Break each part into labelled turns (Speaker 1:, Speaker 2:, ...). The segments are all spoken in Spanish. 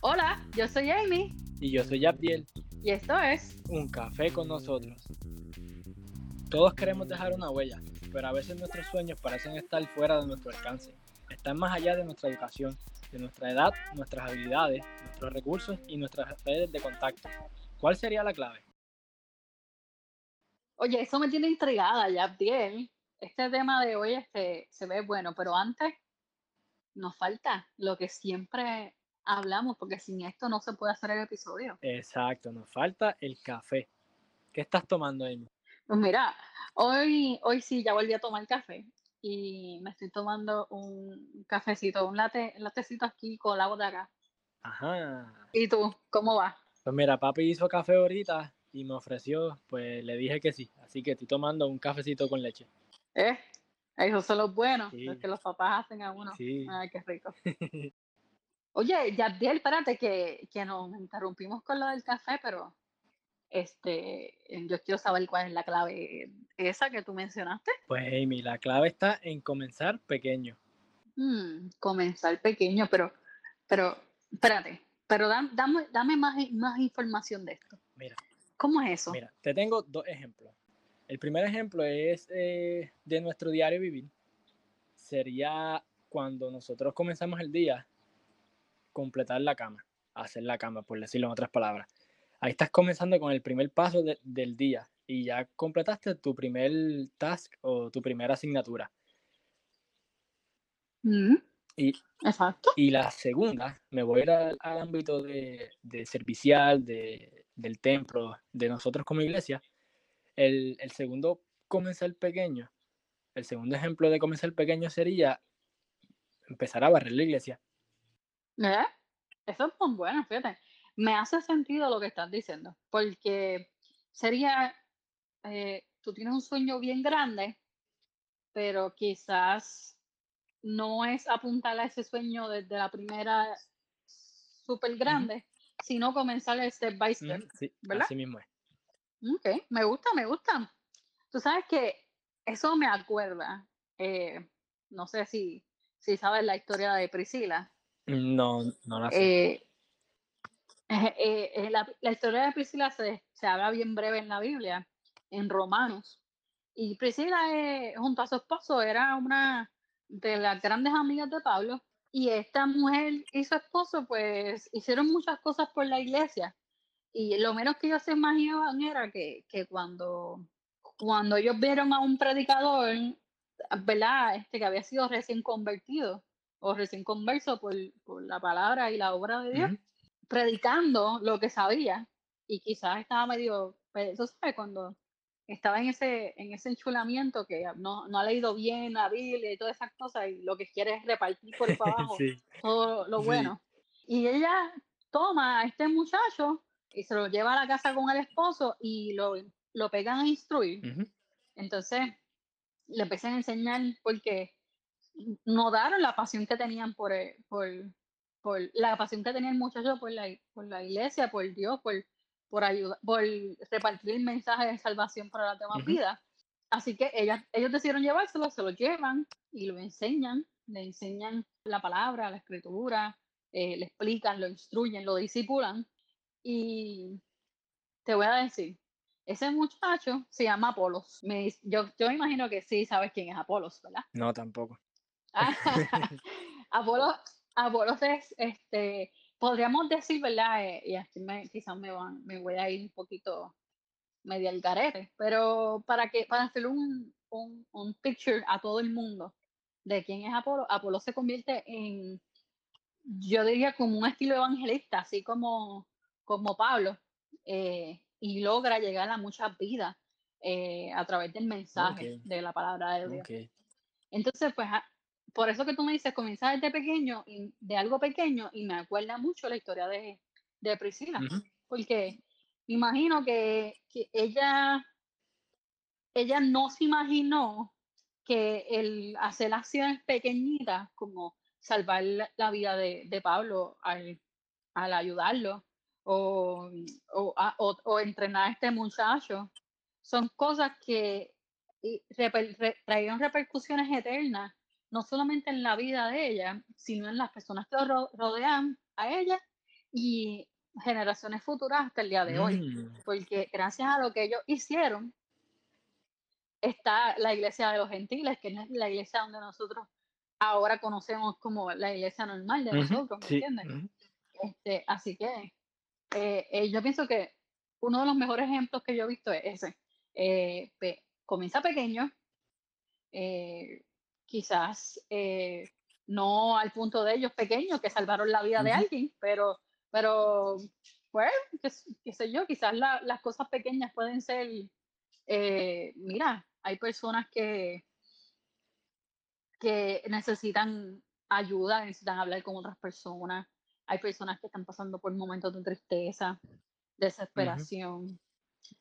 Speaker 1: Hola, yo soy Amy
Speaker 2: Y yo soy Abdiel,
Speaker 1: y esto es
Speaker 2: un café con nosotros. Todos queremos dejar una huella, pero a veces nuestros sueños parecen estar fuera de nuestro alcance. Están más allá de nuestra educación, de nuestra edad, nuestras habilidades, nuestros recursos y nuestras redes de contacto. ¿Cuál sería la clave?
Speaker 1: Oye, eso me tiene intrigada, Yabdiel. Este tema de hoy este, se ve bueno, pero antes nos falta lo que siempre hablamos, porque sin esto no se puede hacer el episodio.
Speaker 2: Exacto, nos falta el café. ¿Qué estás tomando, Amy?
Speaker 1: Pues mira, hoy, hoy sí ya volví a tomar café y me estoy tomando un cafecito, un latte, latecito aquí con la acá.
Speaker 2: Ajá.
Speaker 1: ¿Y tú, cómo va?
Speaker 2: Pues mira, papi hizo café ahorita y me ofreció, pues le dije que sí. Así que estoy tomando un cafecito con leche.
Speaker 1: ¿Eh? Esos son los buenos,
Speaker 2: Sí.
Speaker 1: los que los papás hacen a uno.
Speaker 2: Sí.
Speaker 1: Ay, qué rico. Oye, Yabdiel, espérate que, que nos interrumpimos con lo del café, pero este, yo quiero saber cuál es la clave esa que tú mencionaste.
Speaker 2: Pues Amy, la clave está en comenzar pequeño.
Speaker 1: Mm, comenzar pequeño, pero, pero, espérate, pero dam- dame, dame más, más información de esto.
Speaker 2: Mira,
Speaker 1: ¿Cómo es eso?
Speaker 2: mira, te tengo dos ejemplos. El primer ejemplo es eh, de nuestro diario vivir. Sería cuando nosotros comenzamos el día, completar la cama, hacer la cama, por decirlo en otras palabras. Ahí estás comenzando con el primer paso de- del día y ya completaste tu primer task o tu primera asignatura.
Speaker 1: Mm,
Speaker 2: Y
Speaker 1: exacto.
Speaker 2: Y la segunda, me voy a ir al, al ámbito de, de servicial, de, del templo, de nosotros como iglesia. El, el segundo comenzar pequeño, el segundo ejemplo de comenzar pequeño sería empezar a barrer la iglesia.
Speaker 1: ¿Eh? Eso es muy bueno, fíjate. Me hace sentido lo que estás diciendo, porque sería, eh, tú tienes un sueño bien grande, pero quizás no es apuntar a ese sueño desde la primera súper grande, sino comenzar el step by step.
Speaker 2: Sí,
Speaker 1: ¿verdad?
Speaker 2: así mismo es.
Speaker 1: Ok, me gusta, me gusta. Tú sabes que eso me acuerda, eh, no sé si, si sabes la historia de Priscila.
Speaker 2: No, no la sé.
Speaker 1: Eh, eh, la, la historia de Priscila se, se habla bien breve en la Biblia, en Romanos. Y Priscila, eh, junto a su esposo, era una de las grandes amigas de Pablo. Y esta mujer y su esposo, pues, hicieron muchas cosas por la iglesia. Y lo menos que ellos se imaginaban era que, que cuando, cuando ellos vieron a un predicador, ¿verdad? Este que había sido recién convertido o recién converso por, por la palabra y la obra de Dios, predicando lo que sabía y quizás estaba medio, pues, tú sabes, cuando estaba en ese, en ese enchulamiento que no, no ha leído bien la Biblia y todas esas cosas y lo que quiere es repartir por para abajo
Speaker 2: Sí,
Speaker 1: todo lo
Speaker 2: Sí.
Speaker 1: bueno. Y ella toma a este muchacho y se lo lleva a la casa con el esposo y lo, lo pegan a instruir. Entonces le empiezan a enseñar porque notaron la pasión que tenían por, el- por, por la pasión que tenía el muchacho por la, por la iglesia, por Dios, por, por, ayuda, por repartir el mensaje de salvación para las demás vidas. Así que ellas, ellos decidieron llevárselo, se lo llevan y lo enseñan, le enseñan la palabra, la escritura, eh, le explican, lo instruyen, lo disipulan. Y te voy a decir, ese muchacho se llama Apolos. Me, yo, yo imagino que sí sabes quién es Apolos, ¿verdad?
Speaker 2: No, tampoco.
Speaker 1: Ah, Apolos, Apolos es, este, podríamos decir, ¿verdad? Eh, y aquí me, quizás me, van, me voy a ir un poquito medio al garete, pero para que para hacer un, un, un picture a todo el mundo de quién es Apolo, Apolo se convierte en, yo diría como un estilo evangelista, así como, como Pablo, eh, y logra llegar a muchas vidas eh, a través del mensaje de la palabra de Dios. Entonces, pues, a- por eso que tú me dices, comienza desde pequeño, de algo pequeño, y me acuerda mucho la historia de, de Priscila, porque me imagino que, que ella, ella no se imaginó que el hacer acciones pequeñitas, como salvar la, la vida de, de Pablo al, al ayudarlo, o, o, a- o- o entrenar a este muchacho, son cosas que y reper- re- trajeron repercusiones eternas, no solamente en la vida de ella, sino en las personas que ro- rodean a ella y generaciones futuras hasta el día de hoy.
Speaker 2: Mm.
Speaker 1: Porque gracias a lo que ellos hicieron, está la iglesia de los gentiles, que es la iglesia donde nosotros ahora conocemos como la iglesia normal de nosotros, ¿me
Speaker 2: sí,
Speaker 1: entiendes? Este, así que eh, eh, yo pienso que uno de los mejores ejemplos que yo he visto es ese. Eh, pe- comienza pequeño, eh, quizás eh, no al punto de ellos pequeños que salvaron la vida de alguien, pero, pero pues, qué, sé yo, quizás la- las cosas pequeñas pueden ser, eh, mira, hay personas que, que necesitan ayuda, necesitan hablar con otras personas, hay personas que están pasando por momentos de tristeza, desesperación.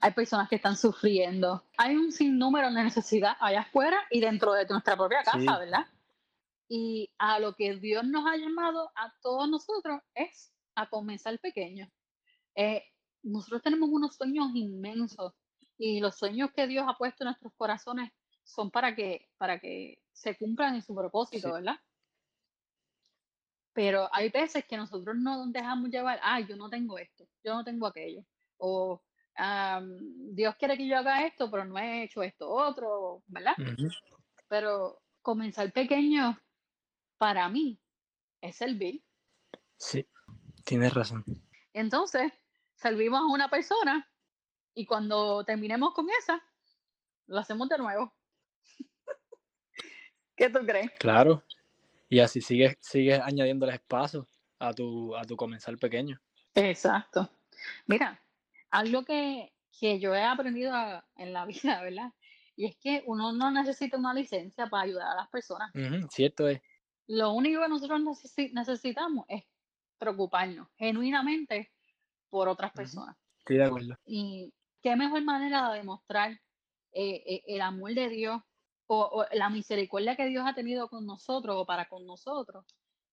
Speaker 1: Hay personas que están sufriendo. Hay un sinnúmero de necesidad allá afuera y dentro de nuestra propia casa,
Speaker 2: Sí.
Speaker 1: ¿verdad? Y a lo que Dios nos ha llamado a todos nosotros es a comenzar pequeño. Eh, nosotros tenemos unos sueños inmensos y los sueños que Dios ha puesto en nuestros corazones son para que, para que se cumplan en su propósito,
Speaker 2: Sí.
Speaker 1: ¿verdad? Pero hay veces que nosotros no dejamos llevar, ah, yo no tengo esto, yo no tengo aquello, o Dios quiere que yo haga esto, pero no he hecho esto otro, ¿verdad? Pero comenzar pequeño para mí es servir.
Speaker 2: Sí, tienes razón.
Speaker 1: Entonces, servimos a una persona y cuando terminemos con esa, lo hacemos de nuevo. ¿Qué tú crees?
Speaker 2: Claro. Y así sigues, sigues añadiéndoles espacio a tu, a tu comenzar pequeño.
Speaker 1: Exacto. Mira, algo que, que yo he aprendido a- en la vida, ¿verdad? Y es que uno no necesita una licencia para ayudar a las personas.
Speaker 2: Cierto es.
Speaker 1: Lo único que nosotros necesi- necesitamos es preocuparnos genuinamente por otras personas.
Speaker 2: Estoy de acuerdo.
Speaker 1: Y qué mejor manera de demostrar eh, eh, el amor de Dios o, o la misericordia que Dios ha tenido con nosotros o para con nosotros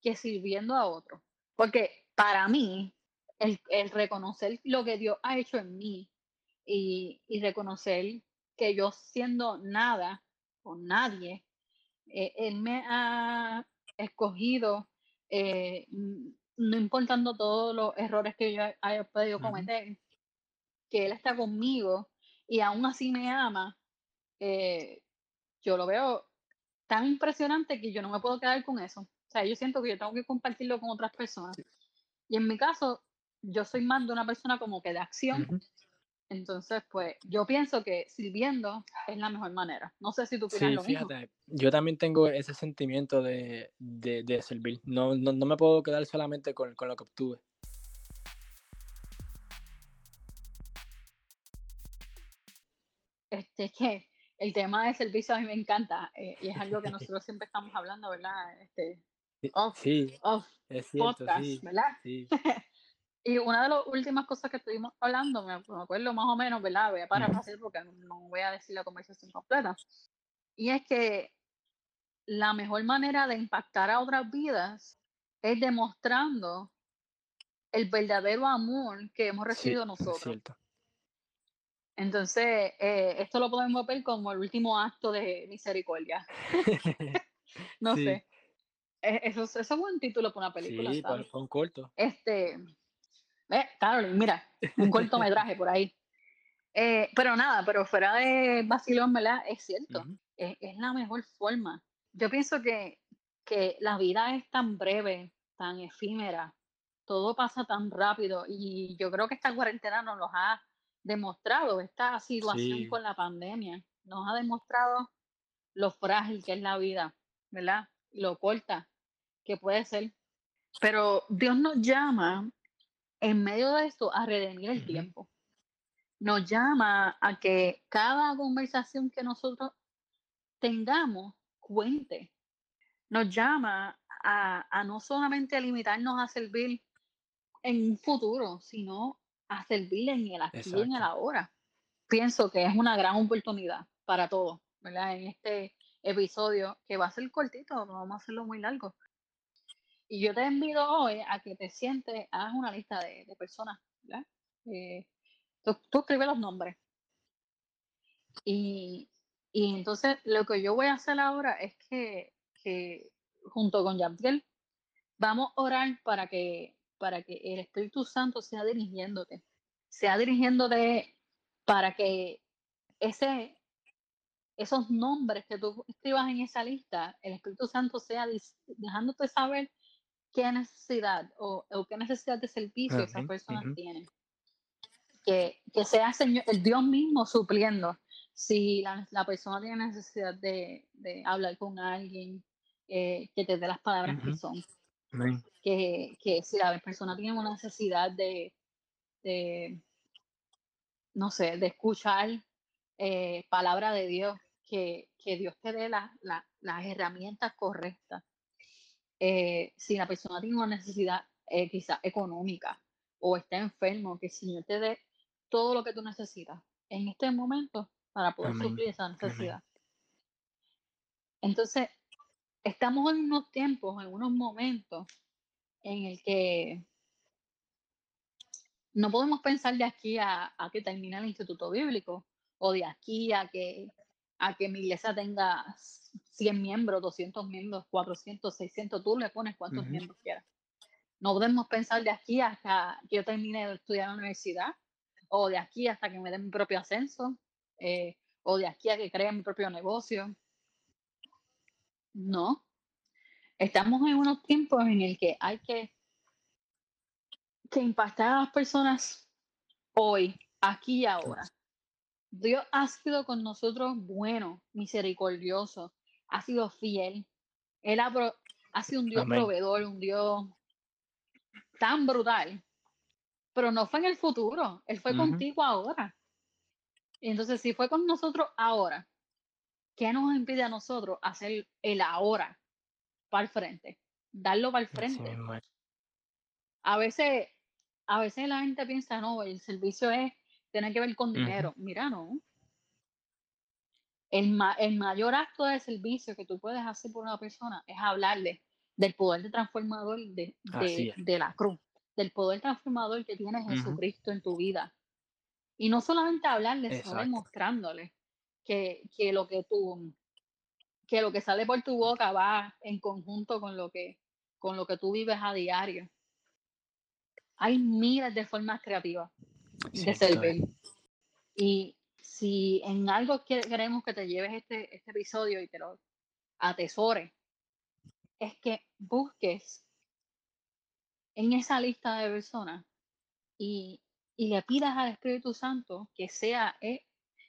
Speaker 1: que sirviendo a otros. Porque para mí, el, el reconocer lo que Dios ha hecho en mí y, y reconocer que yo siendo nada o nadie, eh, Él me ha escogido, eh, no importando todos los errores que yo haya podido cometer, que Él está conmigo y aún así me ama, eh, yo lo veo tan impresionante que yo no me puedo quedar con eso. O sea, yo siento que yo tengo que compartirlo con otras personas. Y en mi caso, yo soy más de una persona como que de acción.
Speaker 2: Ujú.
Speaker 1: Entonces, pues yo pienso que sirviendo es la mejor manera. No sé si tú opinas
Speaker 2: Sí,
Speaker 1: lo mismo.
Speaker 2: fíjate, yo también tengo ese sentimiento de, de, de servir. No, no, no me puedo quedar solamente con, con lo que obtuve.
Speaker 1: Este, que el tema del servicio a mí me encanta eh, y es algo que nosotros siempre estamos hablando, ¿verdad? Este, off,
Speaker 2: Sí,
Speaker 1: off
Speaker 2: es cierto,
Speaker 1: podcast,
Speaker 2: sí,
Speaker 1: ¿verdad?
Speaker 2: sí.
Speaker 1: Y una de las últimas cosas que estuvimos hablando, me acuerdo más o menos, ¿verdad? Voy a
Speaker 2: Ujú.
Speaker 1: parafrasear porque no, voy a decir la conversación completa. Y es que la mejor manera de impactar a otras vidas es demostrando el verdadero amor que hemos recibido nosotros. Entonces, eh, esto lo podemos ver como el último acto de misericordia. No
Speaker 2: Sí,
Speaker 1: sé. e- Eso, eso es buen título para una película,
Speaker 2: sí,
Speaker 1: ¿sabes?
Speaker 2: fue un corto.
Speaker 1: Este, eh, Carolyn, mira, un cortometraje por ahí. Eh, pero nada, pero fuera de vacilón, ¿verdad? Es cierto,
Speaker 2: Ujú.
Speaker 1: es, es la mejor forma. Yo pienso que, que la vida es tan breve, tan efímera, todo pasa tan rápido y yo creo que esta cuarentena nos lo ha demostrado, esta situación
Speaker 2: Sí,
Speaker 1: con la pandemia, nos ha demostrado lo frágil que es la vida, ¿verdad? Lo corta que puede ser. Pero Dios nos llama en medio de esto a redimir el tiempo. Nos llama a que cada conversación que nosotros tengamos cuente. Nos llama a, a no solamente limitarnos a servir en un futuro, sino a servir en el aquí y en el
Speaker 2: Exacto.
Speaker 1: ahora. Pienso que es una gran oportunidad para todos, ¿verdad? En este episodio que va a ser cortito, no vamos a hacerlo muy largo. Y yo te invito hoy a que te sientes, hagas una lista de, personas, ¿verdad? Eh, tú, tú escribes los nombres. Y, y entonces lo que yo voy a hacer ahora es que, que junto con Gabriel vamos a orar para que, para que el Espíritu Santo sea dirigiéndote, sea dirigiéndote para que ese, esos nombres que tú escribas en esa lista, el Espíritu Santo sea dejándote saber qué necesidad o, qué necesidad de servicio esa persona tiene. Que, que, sea Señor, el Dios mismo supliendo. Si la, persona tiene necesidad de, hablar con alguien, eh, que te dé las palabras que son. Que, que, si la persona tiene una necesidad de, de no sé, de escuchar eh, palabra de Dios, que, que Dios te dé las herramientas correctas eh, si la persona tiene una necesidad eh, quizá económica o está enfermo, que el Señor te dé todo lo que tú necesitas en este momento para poder suplir esa necesidad. Entonces, estamos en unos tiempos, en unos momentos en el que no podemos pensar de aquí a, a que termine el instituto bíblico o de aquí a que, a que mi iglesia tenga 100 miembros, 200 miembros, 400, 600, tú le pones cuantos miembros quieras. No podemos pensar de aquí hasta que yo termine de estudiar en la universidad, o de aquí hasta que me dé mi propio ascenso, eh, o de aquí a que cree mi propio negocio. No. Estamos en unos tiempos en el que hay que, que impactar a las personas hoy, aquí y ahora. Dios ha sido con nosotros bueno, misericordioso, ha sido fiel. Él ha, sido un Dios proveedor, un Dios tan brutal. Pero no fue en el futuro, Él fue contigo ahora. Y entonces, si fue con nosotros ahora, ¿qué nos impide a nosotros hacer el ahora para el frente? Darlo para el frente. a veces, a veces la gente piensa, no, el servicio es, tiene que ver con dinero. Mira, no el, el, mayor acto de servicio que tú puedes hacer por una persona es hablarle del poder de transformador de, de, la cruz, del poder transformador que tiene Jesucristo en tu vida. Y no solamente hablarle, sino demostrándole que, que, lo que tú, que lo que sale por tu boca va en conjunto con lo que, con lo que tú vives a diario. Hay miles de formas creativas de servir. Y, si en algo queremos que te lleves este, este episodio y te lo atesores, es que busques en esa lista de personas y, le pidas al Espíritu Santo que sea, eh,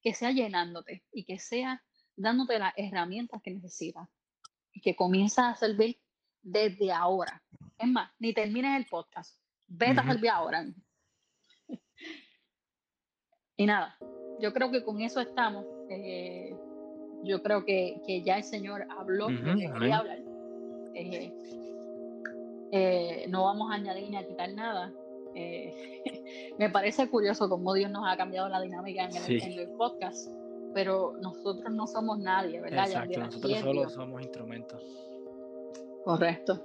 Speaker 1: que sea llenándote y que sea dándote las herramientas que necesitas y que comiences a servir desde ahora. Es más, ni termines el podcast, vete a servir ahora. Y nada, yo creo que con eso estamos. Eh, yo creo que, que, ya el Señor habló lo que quería hablar. Eh, eh, no vamos a añadir ni a quitar nada. me parece curioso cómo Dios nos ha cambiado la dinámica en el, podcast, pero nosotros no somos nadie, ¿verdad?
Speaker 2: Exacto, nosotros solo somos instrumentos.
Speaker 1: Correcto.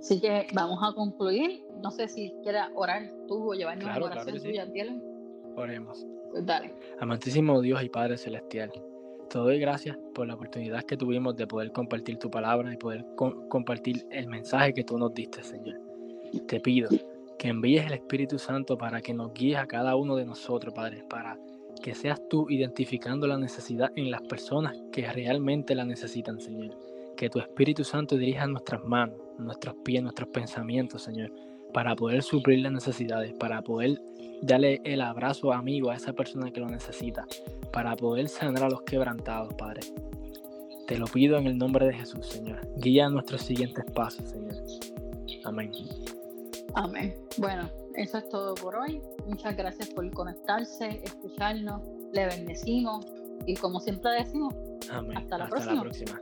Speaker 1: Así que vamos a concluir. No sé si quieras orar tú o llevarnos
Speaker 2: claro,
Speaker 1: una oración
Speaker 2: claro tuya, Oremos. Amantísimo Dios y Padre Celestial, te doy gracias por la oportunidad que tuvimos de poder compartir tu palabra y poder compartir el mensaje que tú nos diste, Señor. Te pido que envíes el Espíritu Santo para que nos guíes a cada uno de nosotros, Padre, para que seas tú identificando la necesidad en las personas que realmente la necesitan, Señor. Que tu Espíritu Santo dirija nuestras manos, nuestros pies, nuestros pensamientos, Señor, para poder suplir las necesidades, para poder Dale el abrazo amigo a esa persona que lo necesita para poder sanar a los quebrantados, Padre. Te lo pido en el nombre de Jesús, Señor. Guía nuestros siguientes pasos, Señor. Amén.
Speaker 1: Amén. Bueno, eso es todo por hoy. Muchas gracias por conectarse, escucharnos. Le bendecimos y como siempre decimos, hasta la próxima.